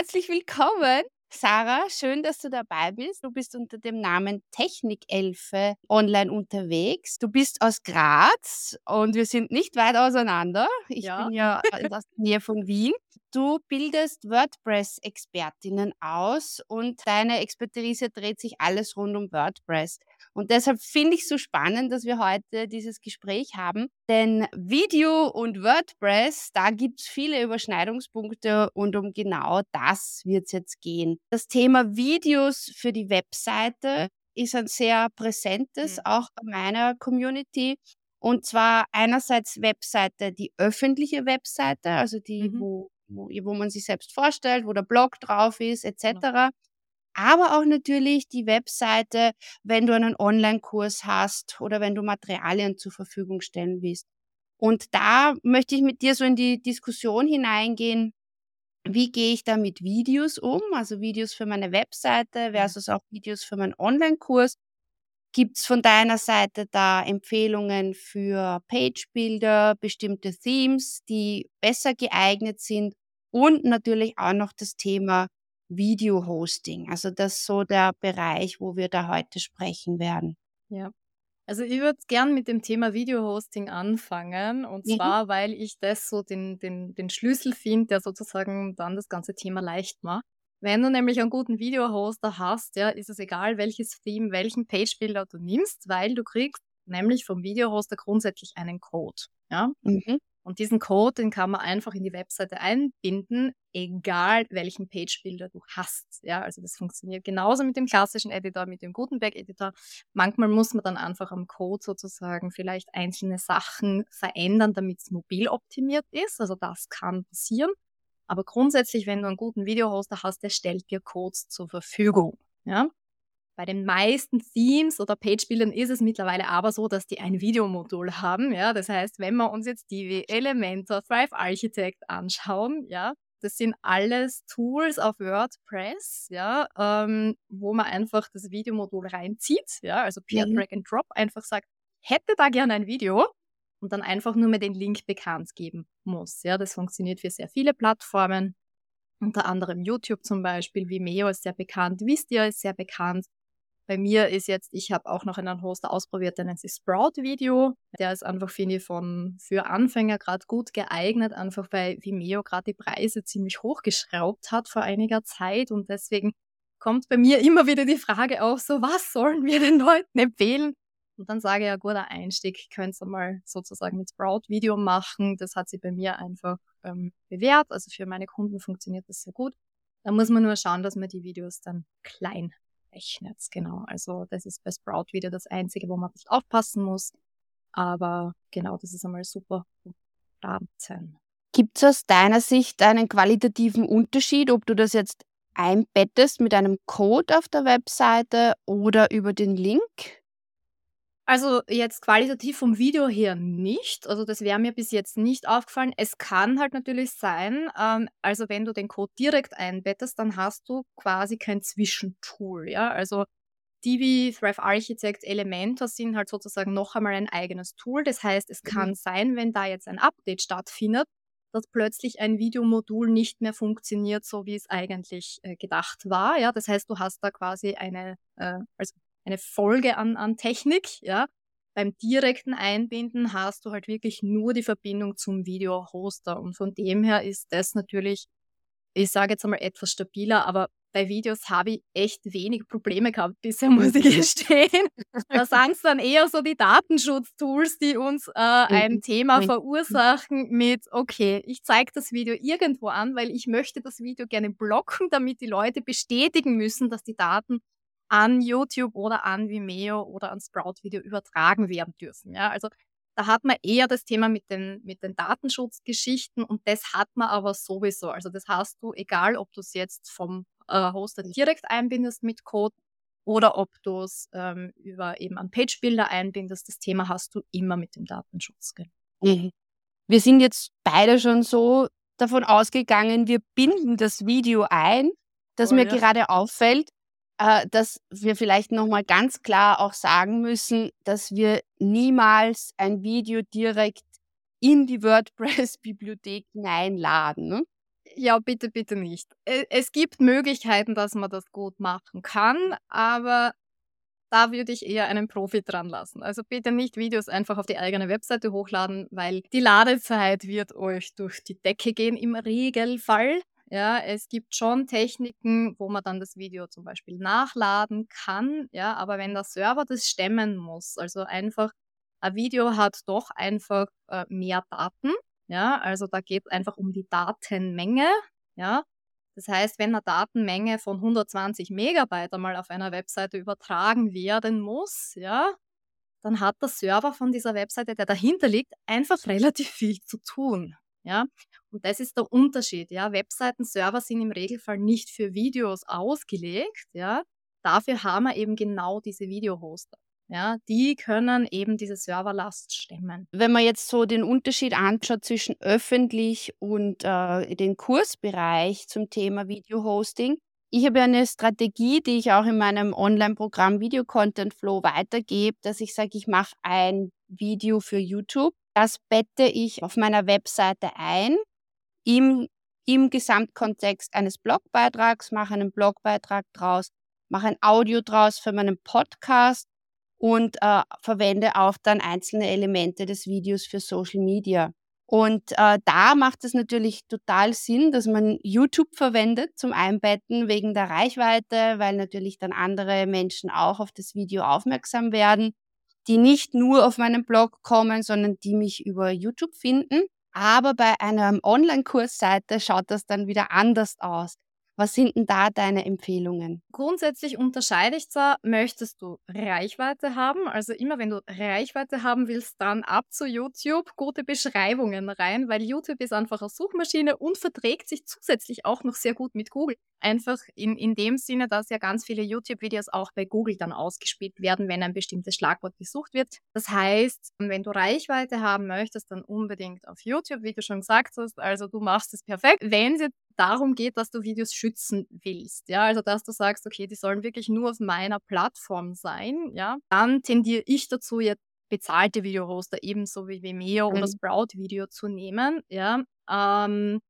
herzlich willkommen. Sarah, schön, dass du dabei bist. Du bist unter dem Namen Technikelfe online unterwegs. Du bist aus Graz und wir sind nicht weit auseinander. Ich ja. bin ja in der Nähe von Wien. Du bildest WordPress-Expertinnen aus und deine Expertise dreht sich alles rund um WordPress. Und deshalb finde ich es so spannend, dass wir heute dieses Gespräch haben. Denn Video und WordPress, da gibt es viele Überschneidungspunkte und um genau das wird es jetzt gehen. Das Thema Videos für die Webseite ist ein sehr präsentes, mhm. auch bei meiner Community. Und zwar einerseits Webseite, die öffentliche Webseite, also die, mhm. wo, wo, wo man sich selbst vorstellt, wo der Blog drauf ist, etc. Aber auch natürlich die Webseite, wenn du einen Online-Kurs hast oder wenn du Materialien zur Verfügung stellen willst. Und da möchte ich mit dir so in die Diskussion hineingehen, wie gehe ich da mit Videos um, also Videos für meine Webseite mhm. versus auch Videos für meinen Online-Kurs. Gibt es von deiner Seite da Empfehlungen für Page-Builder, bestimmte Themes, die besser geeignet sind? Und natürlich auch noch das Thema Video-Hosting. Also das ist so der Bereich, wo wir da heute sprechen werden. Ja. Also ich würde gern mit dem Thema Video-Hosting anfangen. Und mhm. zwar, weil ich das so den, den, den Schlüssel finde, der sozusagen dann das ganze Thema leicht macht. Wenn du nämlich einen guten Video-Hoster hast, ja, ist es egal, welches Theme, welchen Page-Builder du nimmst, weil du kriegst nämlich vom Video-Hoster grundsätzlich einen Code. Ja? Mhm. Und diesen Code, den kann man einfach in die Webseite einbinden, egal welchen Page-Builder du hast. Ja, also das funktioniert genauso mit dem klassischen Editor, mit dem Gutenberg-Editor. Manchmal muss man dann einfach am Code sozusagen vielleicht einzelne Sachen verändern, damit es mobil optimiert ist. Also das kann passieren. Aber grundsätzlich, wenn du einen guten Video-Hoster hast, der stellt dir Codes zur Verfügung. Ja? Bei den meisten Themes oder Page-Bildern ist es mittlerweile aber so, dass die ein Videomodul haben. Ja? Das heißt, wenn wir uns jetzt Divi, Elementor, Thrive Architect anschauen, ja, das sind alles Tools auf WordPress, ja, ähm, wo man einfach das Videomodul reinzieht, ja, also per mhm. Drag and Drop einfach sagt, hätte da gerne ein Video und dann einfach nur mehr den Link bekannt geben muss. Ja, das funktioniert für sehr viele Plattformen, unter anderem YouTube zum Beispiel, Vimeo ist sehr bekannt, Vistia ist sehr bekannt. Bei mir ist jetzt, ich habe auch noch einen Hoster ausprobiert, der nennt sich Sprout Video. Der ist einfach, finde ich, von, für Anfänger gerade gut geeignet, einfach weil Vimeo gerade die Preise ziemlich hochgeschraubt hat vor einiger Zeit und deswegen kommt bei mir immer wieder die Frage auf, so was sollen wir den Leuten empfehlen? Und dann sage ich, ja, guter Einstieg, könnt ihr mal sozusagen mit Sprout Video machen. Das hat sich bei mir einfach ähm, bewährt. Also für meine Kunden funktioniert das sehr gut. Da muss man nur schauen, dass man die Videos dann klein rechnet. Genau, also das ist bei Sprout wieder das Einzige, wo man ein bisschen aufpassen muss. Aber genau, das ist einmal super starten. Gibt es aus deiner Sicht einen qualitativen Unterschied, ob du das jetzt einbettest mit einem Code auf der Webseite oder über den Link? Also jetzt qualitativ vom Video her nicht. Also das wäre mir bis jetzt nicht aufgefallen. Es kann halt natürlich sein, ähm, also wenn du den Code direkt einbettest, dann hast du quasi kein Zwischentool. Ja? Also die wie Thrive Architect Elementor sind halt sozusagen noch einmal ein eigenes Tool. Das heißt, es mhm. kann sein, wenn da jetzt ein Update stattfindet, dass plötzlich ein Videomodul nicht mehr funktioniert, so wie es eigentlich äh, gedacht war. Ja, das heißt, du hast da quasi eine, äh, also eine Folge an, an Technik, ja. Beim direkten Einbinden hast du halt wirklich nur die Verbindung zum Video-Hoster und von dem her ist das natürlich, ich sage jetzt einmal etwas stabiler, aber bei Videos habe ich echt wenig Probleme gehabt bisher, muss ich gestehen. Da sagen es dann eher so die Datenschutztools, die uns äh, ein mhm. Thema verursachen mit, okay, ich zeige das Video irgendwo an, weil ich möchte das Video gerne blocken, damit die Leute bestätigen müssen, dass die Daten an YouTube oder an Vimeo oder an Sprout Video übertragen werden dürfen. Ja, also da hat man eher das Thema mit den, mit den Datenschutzgeschichten und das hat man aber sowieso. Also das hast du, egal ob du es jetzt vom äh, Hoster direkt einbindest mit Code oder ob du es ähm, über eben einen Page-Builder einbindest, das Thema hast du immer mit dem Datenschutz. Mhm. Wir sind jetzt beide schon so davon ausgegangen, wir binden das Video ein, das oh, mir ja. gerade auffällt, äh, dass wir vielleicht nochmal ganz klar auch sagen müssen, dass wir niemals ein Video direkt in die WordPress-Bibliothek hineinladen. Ne? Ja, bitte, bitte nicht. Äh, es gibt Möglichkeiten, dass man das gut machen kann, aber da würde ich eher einen Profi dran lassen. Also bitte nicht Videos einfach auf die eigene Webseite hochladen, weil die Ladezeit wird euch durch die Decke gehen im Regelfall. Ja, es gibt schon Techniken, wo man dann das Video zum Beispiel nachladen kann, ja, aber wenn der Server das stemmen muss, also einfach, ein Video hat doch einfach äh, mehr Daten, ja, also da geht es einfach um die Datenmenge, ja. Das heißt, wenn eine Datenmenge von 120 Megabyte einmal auf einer Webseite übertragen werden muss, ja, dann hat der Server von dieser Webseite, der dahinter liegt, einfach relativ viel zu tun. Ja, und das ist der Unterschied. Ja, Webseiten-Server sind im Regelfall nicht für Videos ausgelegt. Ja, dafür haben wir eben genau diese Videohoster. Ja, die können eben diese Serverlast stemmen. Wenn man jetzt so den Unterschied anschaut zwischen öffentlich und äh, den Kursbereich zum Thema Videohosting, ich habe eine Strategie, die ich auch in meinem Online-Programm Video Content Flow weitergebe, dass ich sage, ich mache ein Video für YouTube. Das bette ich auf meiner Webseite ein im, im Gesamtkontext eines Blogbeitrags, mache einen Blogbeitrag draus, mache ein Audio draus für meinen Podcast und äh, verwende auch dann einzelne Elemente des Videos für Social Media. Und äh, da macht es natürlich total Sinn, dass man YouTube verwendet zum Einbetten wegen der Reichweite, weil natürlich dann andere Menschen auch auf das Video aufmerksam werden, die nicht nur auf meinen Blog kommen, sondern die mich über YouTube finden. Aber bei einer Online-Kursseite schaut das dann wieder anders aus. Was sind denn da deine Empfehlungen? Grundsätzlich unterscheide ich zwar, möchtest du Reichweite haben? Also immer wenn du Reichweite haben willst, dann ab zu YouTube, gute Beschreibungen rein, weil YouTube ist einfach eine Suchmaschine und verträgt sich zusätzlich auch noch sehr gut mit Google. Einfach in, in dem Sinne, dass ja ganz viele YouTube-Videos auch bei Google dann ausgespielt werden, wenn ein bestimmtes Schlagwort gesucht wird. Das heißt, wenn du Reichweite haben möchtest, dann unbedingt auf YouTube, wie du schon gesagt hast. Also du machst es perfekt. Wenn es jetzt darum geht, dass du Videos schützen willst, ja, also dass du sagst, okay, die sollen wirklich nur auf meiner Plattform sein, ja, dann tendiere ich dazu, jetzt bezahlte Videohoster ebenso wie Vimeo mhm. oder Sprout Video zu nehmen, ja, ähm,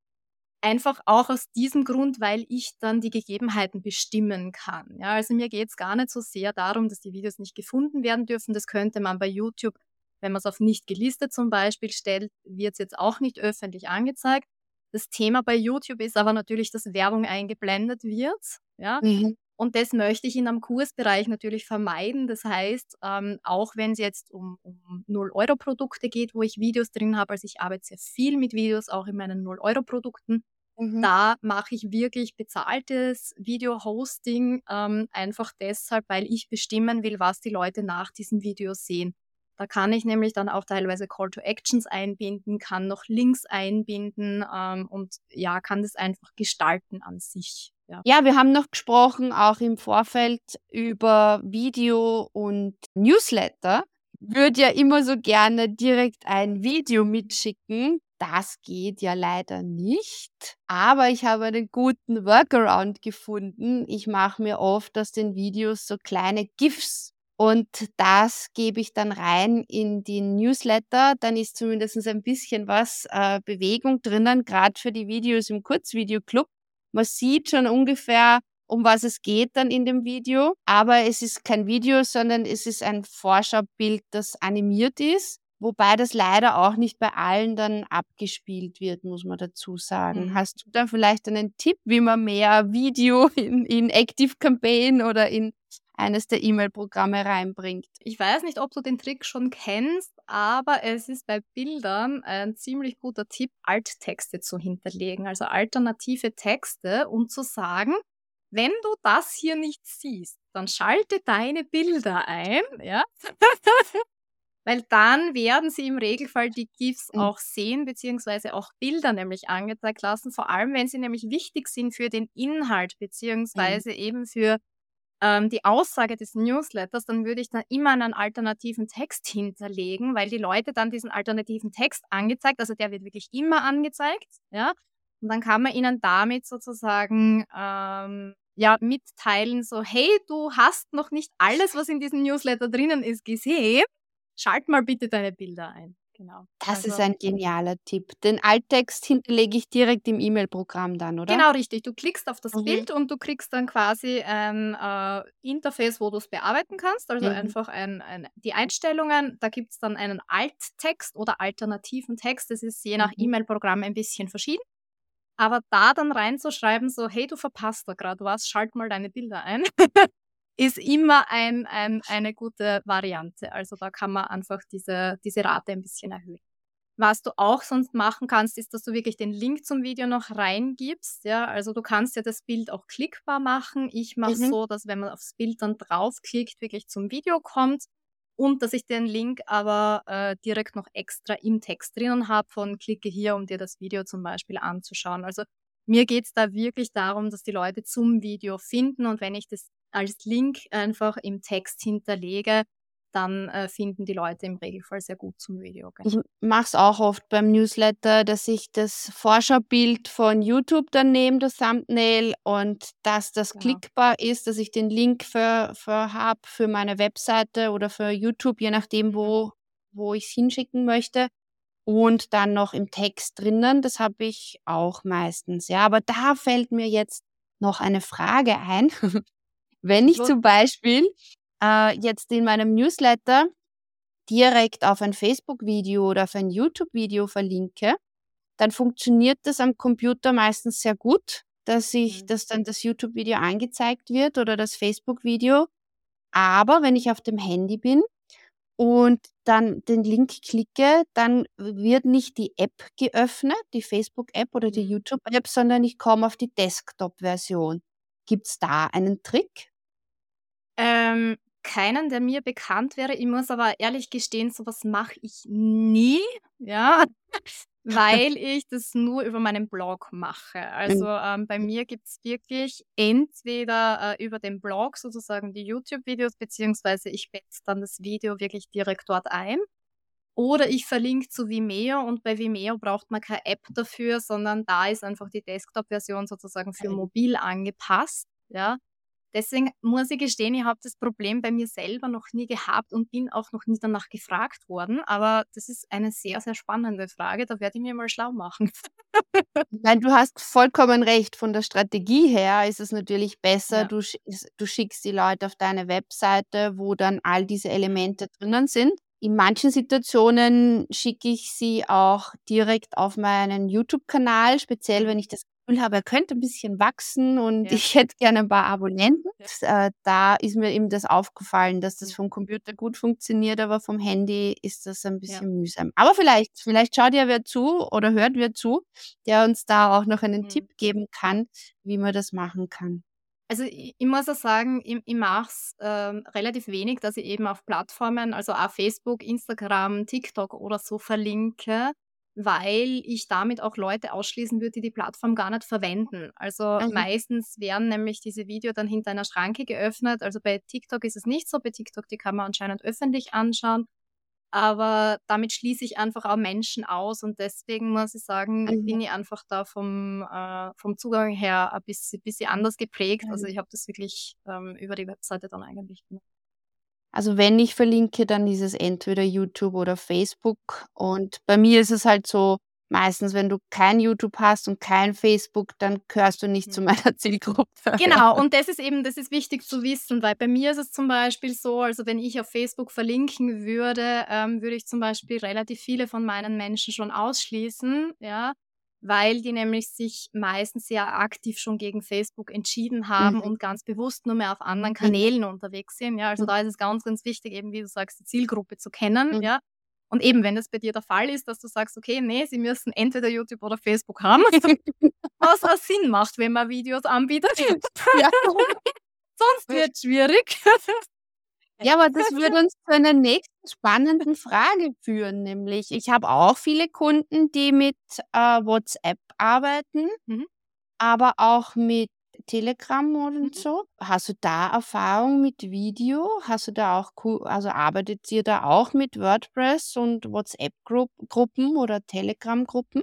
einfach auch aus diesem Grund, weil ich dann die Gegebenheiten bestimmen kann. Ja, also mir geht es gar nicht so sehr darum, dass die Videos nicht gefunden werden dürfen. Das könnte man bei YouTube, wenn man es auf nicht gelistet zum Beispiel stellt, wird es jetzt auch nicht öffentlich angezeigt. Das Thema bei YouTube ist aber natürlich, dass Werbung eingeblendet wird. Ja? Mhm. Und das möchte ich in einem Kursbereich natürlich vermeiden. Das heißt, ähm, auch wenn es jetzt um, um 0-Euro-Produkte geht, wo ich Videos drin habe, also ich arbeite sehr viel mit Videos, auch in meinen 0-Euro-Produkten, mhm. da mache ich wirklich bezahltes Video-Hosting, ähm, einfach deshalb, weil ich bestimmen will, was die Leute nach diesem Video sehen. Da kann ich nämlich dann auch teilweise Call to Actions einbinden, kann noch Links einbinden ähm, und ja, kann das einfach gestalten an sich. Ja. ja, wir haben noch gesprochen, auch im Vorfeld über Video und Newsletter. Würde ja immer so gerne direkt ein Video mitschicken. Das geht ja leider nicht. Aber ich habe einen guten Workaround gefunden. Ich mache mir oft aus den Videos so kleine GIFs und das gebe ich dann rein in den Newsletter. Dann ist zumindest ein bisschen was äh, Bewegung drinnen, gerade für die Videos im Kurzvideoclub. Man sieht schon ungefähr, um was es geht dann in dem Video. Aber es ist kein Video, sondern es ist ein Vorschaubild, das animiert ist. Wobei das leider auch nicht bei allen dann abgespielt wird, muss man dazu sagen. Mhm. Hast du da vielleicht einen Tipp, wie man mehr Video in, in Active Campaign oder in eines der E-Mail-Programme reinbringt. Ich weiß nicht, ob du den Trick schon kennst, aber es ist bei Bildern ein ziemlich guter Tipp, Alttexte zu hinterlegen, also alternative Texte, um zu sagen, wenn du das hier nicht siehst, dann schalte deine Bilder ein, ja. Weil dann werden sie im Regelfall die GIFs mhm. auch sehen, beziehungsweise auch Bilder nämlich angezeigt lassen, vor allem wenn sie nämlich wichtig sind für den Inhalt, beziehungsweise mhm. eben für ähm, die Aussage des Newsletters, dann würde ich da immer einen alternativen Text hinterlegen, weil die Leute dann diesen alternativen Text angezeigt, also der wird wirklich immer angezeigt, ja. Und dann kann man ihnen damit sozusagen ähm, ja mitteilen, so hey, du hast noch nicht alles, was in diesem Newsletter drinnen ist, gesehen. Schalt mal bitte deine Bilder ein. Genau. Das also, ist ein genialer Tipp. Den Alttext hinterlege ich direkt im E-Mail-Programm dann, oder? Genau, richtig. Du klickst auf das mhm. Bild und du kriegst dann quasi ein äh, Interface, wo du es bearbeiten kannst. Also mhm. einfach ein, ein, die Einstellungen. Da gibt es dann einen Alttext oder alternativen Text. Das ist je nach mhm. E-Mail-Programm ein bisschen verschieden. Aber da dann reinzuschreiben, so, hey, du verpasst da gerade was, schalt mal deine Bilder ein, ist immer ein, ein, eine gute Variante. Also da kann man einfach diese, diese Rate ein bisschen erhöhen. Was du auch sonst machen kannst, ist, dass du wirklich den Link zum Video noch reingibst. Ja, also du kannst ja das Bild auch klickbar machen. Ich mache mhm. so, dass wenn man aufs Bild dann draufklickt, wirklich zum Video kommt und dass ich den Link aber äh, direkt noch extra im Text drinnen habe von klicke hier, um dir das Video zum Beispiel anzuschauen. Also mir geht es da wirklich darum, dass die Leute zum Video finden und wenn ich das als Link einfach im Text hinterlege, dann äh, finden die Leute im Regelfall sehr gut zum Video. Gell? Ich mache es auch oft beim Newsletter, dass ich das Vorschaubild von YouTube dann nehme, das Thumbnail, und dass das genau. klickbar ist, dass ich den Link für, für habe für meine Webseite oder für YouTube, je nachdem, wo, wo ich es hinschicken möchte. Und dann noch im Text drinnen, das habe ich auch meistens. Ja, aber da fällt mir jetzt noch eine Frage ein. Wenn ich zum Beispiel äh, jetzt in meinem Newsletter direkt auf ein Facebook-Video oder auf ein YouTube-Video verlinke, dann funktioniert das am Computer meistens sehr gut, dass ich, mhm. dass dann das YouTube-Video angezeigt wird oder das Facebook-Video. Aber wenn ich auf dem Handy bin und dann den Link klicke, dann wird nicht die App geöffnet, die Facebook-App oder die mhm. YouTube-App, sondern ich komme auf die Desktop-Version. Gibt es da einen Trick? Ähm, keinen, der mir bekannt wäre. Ich muss aber ehrlich gestehen, sowas mache ich nie, ja, weil ich das nur über meinen Blog mache. Also mhm. ähm, bei mir gibt es wirklich entweder äh, über den Blog sozusagen die YouTube-Videos, beziehungsweise ich betze dann das Video wirklich direkt dort ein. Oder ich verlinke zu Vimeo und bei Vimeo braucht man keine App dafür, sondern da ist einfach die Desktop-Version sozusagen für mobil angepasst. Ja, Deswegen muss ich gestehen, ich habe das Problem bei mir selber noch nie gehabt und bin auch noch nie danach gefragt worden. Aber das ist eine sehr, sehr spannende Frage. Da werde ich mir mal schlau machen. Nein, du hast vollkommen recht. Von der Strategie her ist es natürlich besser, ja. du, du schickst die Leute auf deine Webseite, wo dann all diese Elemente drinnen sind. In manchen Situationen schicke ich sie auch direkt auf meinen YouTube-Kanal, speziell wenn ich das habe, er könnte ein bisschen wachsen und ja. ich hätte gerne ein paar Abonnenten. Ja. Äh, da ist mir eben das aufgefallen, dass das vom Computer gut funktioniert, aber vom Handy ist das ein bisschen ja. mühsam. Aber vielleicht, vielleicht schaut ja wer zu oder hört wer zu, der uns da auch noch einen mhm. Tipp geben kann, wie man das machen kann. Also ich, ich muss auch sagen, ich, ich mache es ähm, relativ wenig, dass ich eben auf Plattformen, also auch Facebook, Instagram, TikTok oder so verlinke weil ich damit auch Leute ausschließen würde, die die Plattform gar nicht verwenden. Also mhm. meistens werden nämlich diese Videos dann hinter einer Schranke geöffnet. Also bei TikTok ist es nicht so. Bei TikTok, die kann man anscheinend öffentlich anschauen. Aber damit schließe ich einfach auch Menschen aus und deswegen muss ich sagen, mhm. bin ich einfach da vom, äh, vom Zugang her ein bisschen, bisschen anders geprägt. Also mhm. Ich habe das wirklich ähm, über die Webseite dann eigentlich gemacht. Also wenn ich verlinke, dann ist es entweder YouTube oder Facebook. Und bei mir ist es halt so, meistens, wenn du kein YouTube hast und kein Facebook, dann gehörst du nicht zu mhm. meiner Zielgruppe. Genau, und das ist eben, das ist wichtig zu wissen, weil bei mir ist es zum Beispiel so, also wenn ich auf Facebook verlinken würde, ähm, würde ich zum Beispiel relativ viele von meinen Menschen schon ausschließen, ja, weil die nämlich sich meistens sehr aktiv schon gegen Facebook entschieden haben mhm. und ganz bewusst nur mehr auf anderen mhm. Kanälen unterwegs sind. Ja, also mhm. da ist es ganz, ganz wichtig, eben wie du sagst, die Zielgruppe zu kennen. Mhm. Ja, und eben, wenn das bei dir der Fall ist, dass du sagst, okay, nee, sie müssen entweder YouTube oder Facebook haben, was auch Sinn macht, wenn man Videos anbietet. Sonst wird es schwierig. Ja, aber das würde uns zu einer nächsten spannenden Frage führen, nämlich ich habe auch viele Kunden, die mit äh, WhatsApp arbeiten, mhm. aber auch mit Telegram und mhm. so. Hast du da Erfahrung mit Video? Hast du da auch, also arbeitet ihr da auch mit WordPress und WhatsApp-Gruppen oder Telegram-Gruppen?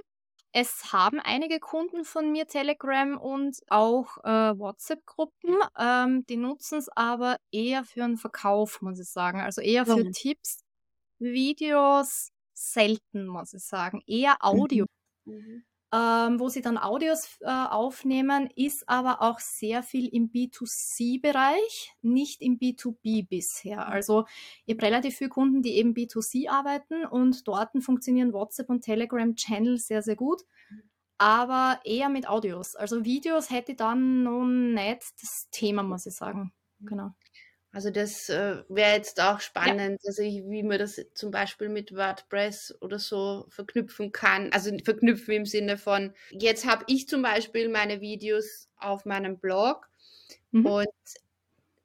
Es haben einige Kunden von mir Telegram und auch äh, WhatsApp-Gruppen. Ähm, die nutzen es aber eher für einen Verkauf, muss ich sagen. Also eher für mhm. Tipps, Videos, selten, muss ich sagen. Eher Audio. Mhm. Mhm ähm, wo sie dann Audios äh, aufnehmen, ist aber auch sehr viel im B2C-Bereich, nicht im B2B bisher. Mhm. Also ich habe relativ viele Kunden, die eben B2C arbeiten und dort funktionieren WhatsApp und Telegram-Channel sehr, sehr gut. Aber eher mit Audios. Also Videos hätte dann noch nicht das Thema, muss ich sagen. Genau. Also das äh, wäre jetzt auch spannend, ja. also ich, wie man das zum Beispiel mit WordPress oder so verknüpfen kann. Also verknüpfen im Sinne von, jetzt habe ich zum Beispiel meine Videos auf meinem Blog mhm. und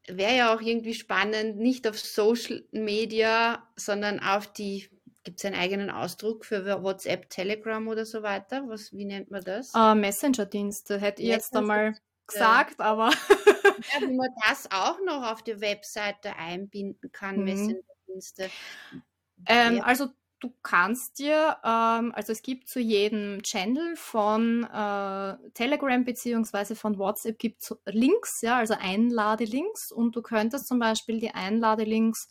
wäre ja auch irgendwie spannend, nicht auf Social Media, sondern auf die, gibt es einen eigenen Ausdruck für WhatsApp, Telegram oder so weiter? Was, wie nennt man das? Uh, Messenger-Dienste hätte ich jetzt einmal gesagt, aber. ja, wie man das auch noch auf die Webseite einbinden kann, mhm. Messenger-Dienste. Ähm, ja. Also du kannst dir, ähm, also es gibt zu jedem Channel von äh, Telegram beziehungsweise von WhatsApp gibt Links, ja, also Einladelinks und du könntest zum Beispiel die Einladelinks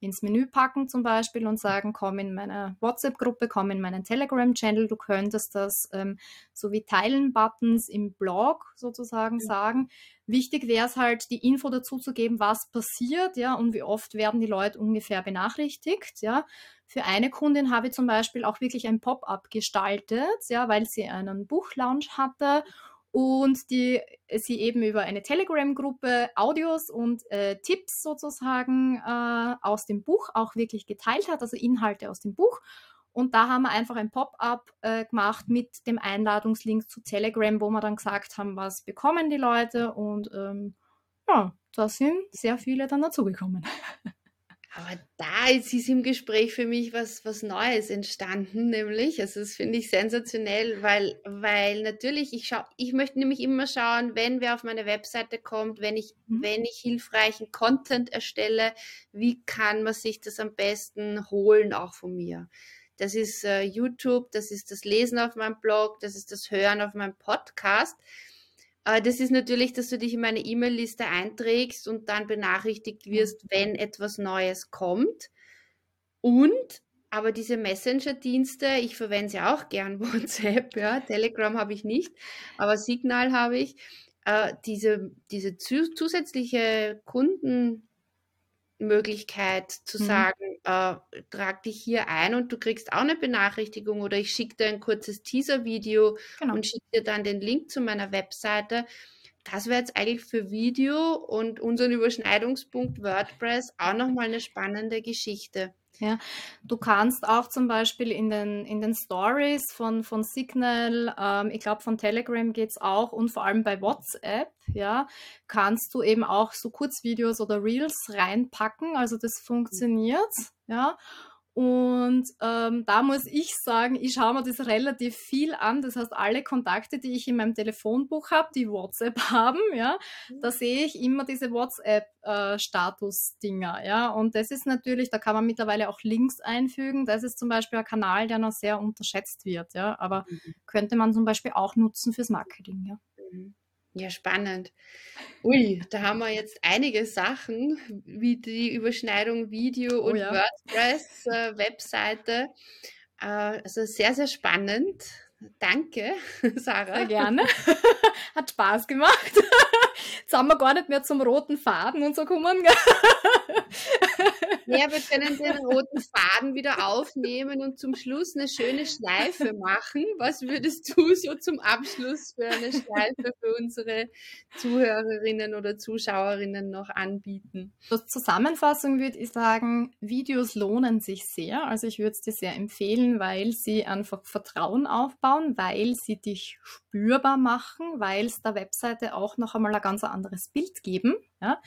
ins Menü packen zum Beispiel und sagen, komm in meine WhatsApp-Gruppe, komm in meinen Telegram-Channel. Du könntest das ähm, so wie Teilen-Buttons im Blog sozusagen mhm. sagen. Wichtig wäre es halt, die Info dazu zu geben, was passiert, ja, und wie oft werden die Leute ungefähr benachrichtigt, ja. Für eine Kundin habe ich zum Beispiel auch wirklich ein Pop-up gestaltet, ja, weil sie einen Buchlaunch hatte und die sie eben über eine Telegram-Gruppe Audios und äh, Tipps sozusagen äh, aus dem Buch auch wirklich geteilt hat, also Inhalte aus dem Buch. Und da haben wir einfach ein Pop-up äh, gemacht mit dem Einladungslink zu Telegram, wo wir dann gesagt haben, was bekommen die Leute. Und ähm, ja, da sind sehr viele dann dazugekommen. Aber da ist, ist im Gespräch für mich was, was Neues entstanden, nämlich, also das finde ich sensationell, weil, weil natürlich, ich schau, ich möchte nämlich immer schauen, wenn wer auf meine Webseite kommt, wenn ich, mhm. wenn ich hilfreichen Content erstelle, wie kann man sich das am besten holen, auch von mir. Das ist äh, YouTube, das ist das Lesen auf meinem Blog, das ist das Hören auf meinem Podcast. Äh, das ist natürlich, dass du dich in meine E-Mail-Liste einträgst und dann benachrichtigt wirst, wenn etwas Neues kommt. Und aber diese Messenger-Dienste, ich verwende sie auch gern, WhatsApp, ja, Telegram habe ich nicht, aber Signal habe ich. Äh, diese, diese zusätzliche Kunden, Möglichkeit zu mhm. sagen, äh, trag dich hier ein und du kriegst auch eine Benachrichtigung oder ich schicke dir ein kurzes Teaser-Video genau. und schicke dir dann den Link zu meiner Webseite. Das wäre jetzt eigentlich für Video und unseren Überschneidungspunkt WordPress auch nochmal eine spannende Geschichte. Ja, du kannst auch zum Beispiel in den, in den Stories von, von Signal, ähm, ich glaube von Telegram geht es auch und vor allem bei WhatsApp, ja, kannst du eben auch so Kurzvideos oder Reels reinpacken. Also das funktioniert, ja. Und ähm, da muss ich sagen, ich schaue mir das relativ viel an. Das heißt, alle Kontakte, die ich in meinem Telefonbuch habe, die WhatsApp haben, ja, da mhm. sehe ich immer diese WhatsApp-Status-Dinger, äh, ja. Und das ist natürlich, da kann man mittlerweile auch Links einfügen. Das ist zum Beispiel ein Kanal, der noch sehr unterschätzt wird, ja. Aber mhm. könnte man zum Beispiel auch nutzen fürs Marketing, ja. Mhm. Ja, spannend. Ui, da haben wir jetzt einige Sachen, wie die Überschneidung Video oh, und ja. WordPress-Webseite. Äh, äh, also sehr, sehr spannend. Danke, Sarah. Sehr gerne. Hat Spaß gemacht. Jetzt haben wir gar nicht mehr zum roten Faden und so kommen. Ja, wir können den roten Faden wieder aufnehmen und zum Schluss eine schöne Schleife machen. Was würdest du so zum Abschluss für eine Schleife für unsere Zuhörerinnen oder Zuschauerinnen noch anbieten? Als Zusammenfassung würde ich sagen, Videos lohnen sich sehr. Also ich würde es dir sehr empfehlen, weil sie einfach Vertrauen aufbauen, weil sie dich spürbar machen, weil es der Webseite auch noch einmal ein ganz anderes Bild geben. Ja?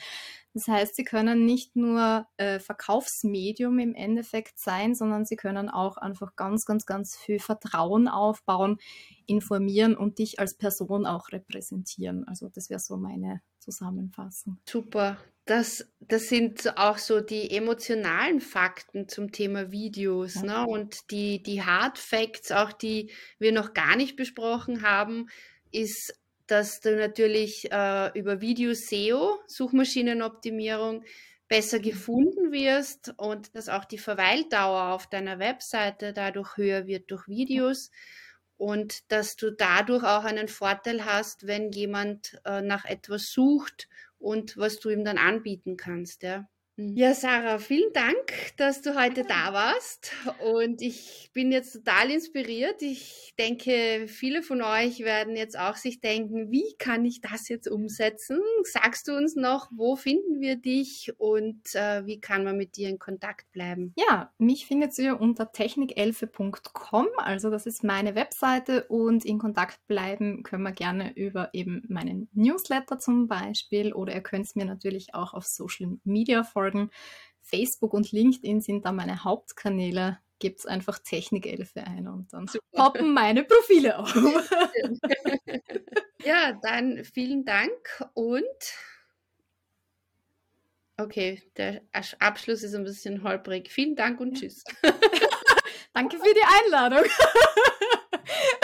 Das heißt, sie können nicht nur äh, Verkaufsmedium im Endeffekt sein, sondern sie können auch einfach ganz, ganz, ganz viel Vertrauen aufbauen, informieren und dich als Person auch repräsentieren. Also das wäre so meine Zusammenfassung. Super. Das, das sind auch so die emotionalen Fakten zum Thema Videos ja. ne? und die, die Hard Facts, auch die wir noch gar nicht besprochen haben, ist dass du natürlich äh, über Video SEO, Suchmaschinenoptimierung, besser gefunden wirst und dass auch die Verweildauer auf deiner Webseite dadurch höher wird durch Videos und dass du dadurch auch einen Vorteil hast, wenn jemand äh, nach etwas sucht und was du ihm dann anbieten kannst. Ja. Mhm. Ja, Sarah, vielen Dank, dass du heute da warst. Und ich bin jetzt total inspiriert. Ich denke, viele von euch werden jetzt auch sich denken, wie kann ich das jetzt umsetzen? Sagst du uns noch, wo finden wir dich und äh, wie kann man mit dir in Kontakt bleiben? Ja, mich findet ihr unter technikelfe.com. Also das ist meine Webseite und in Kontakt bleiben können wir gerne über eben meinen Newsletter zum Beispiel oder ihr könnt es mir natürlich auch auf Social Media folgen folgen. Facebook und LinkedIn sind da meine Hauptkanäle. Gibt es einfach Technikelfe ein und dann Super. poppen meine Profile auf. ja, dann vielen Dank und okay, der Abschluss ist ein bisschen holprig. Vielen Dank und tschüss. Danke für die Einladung.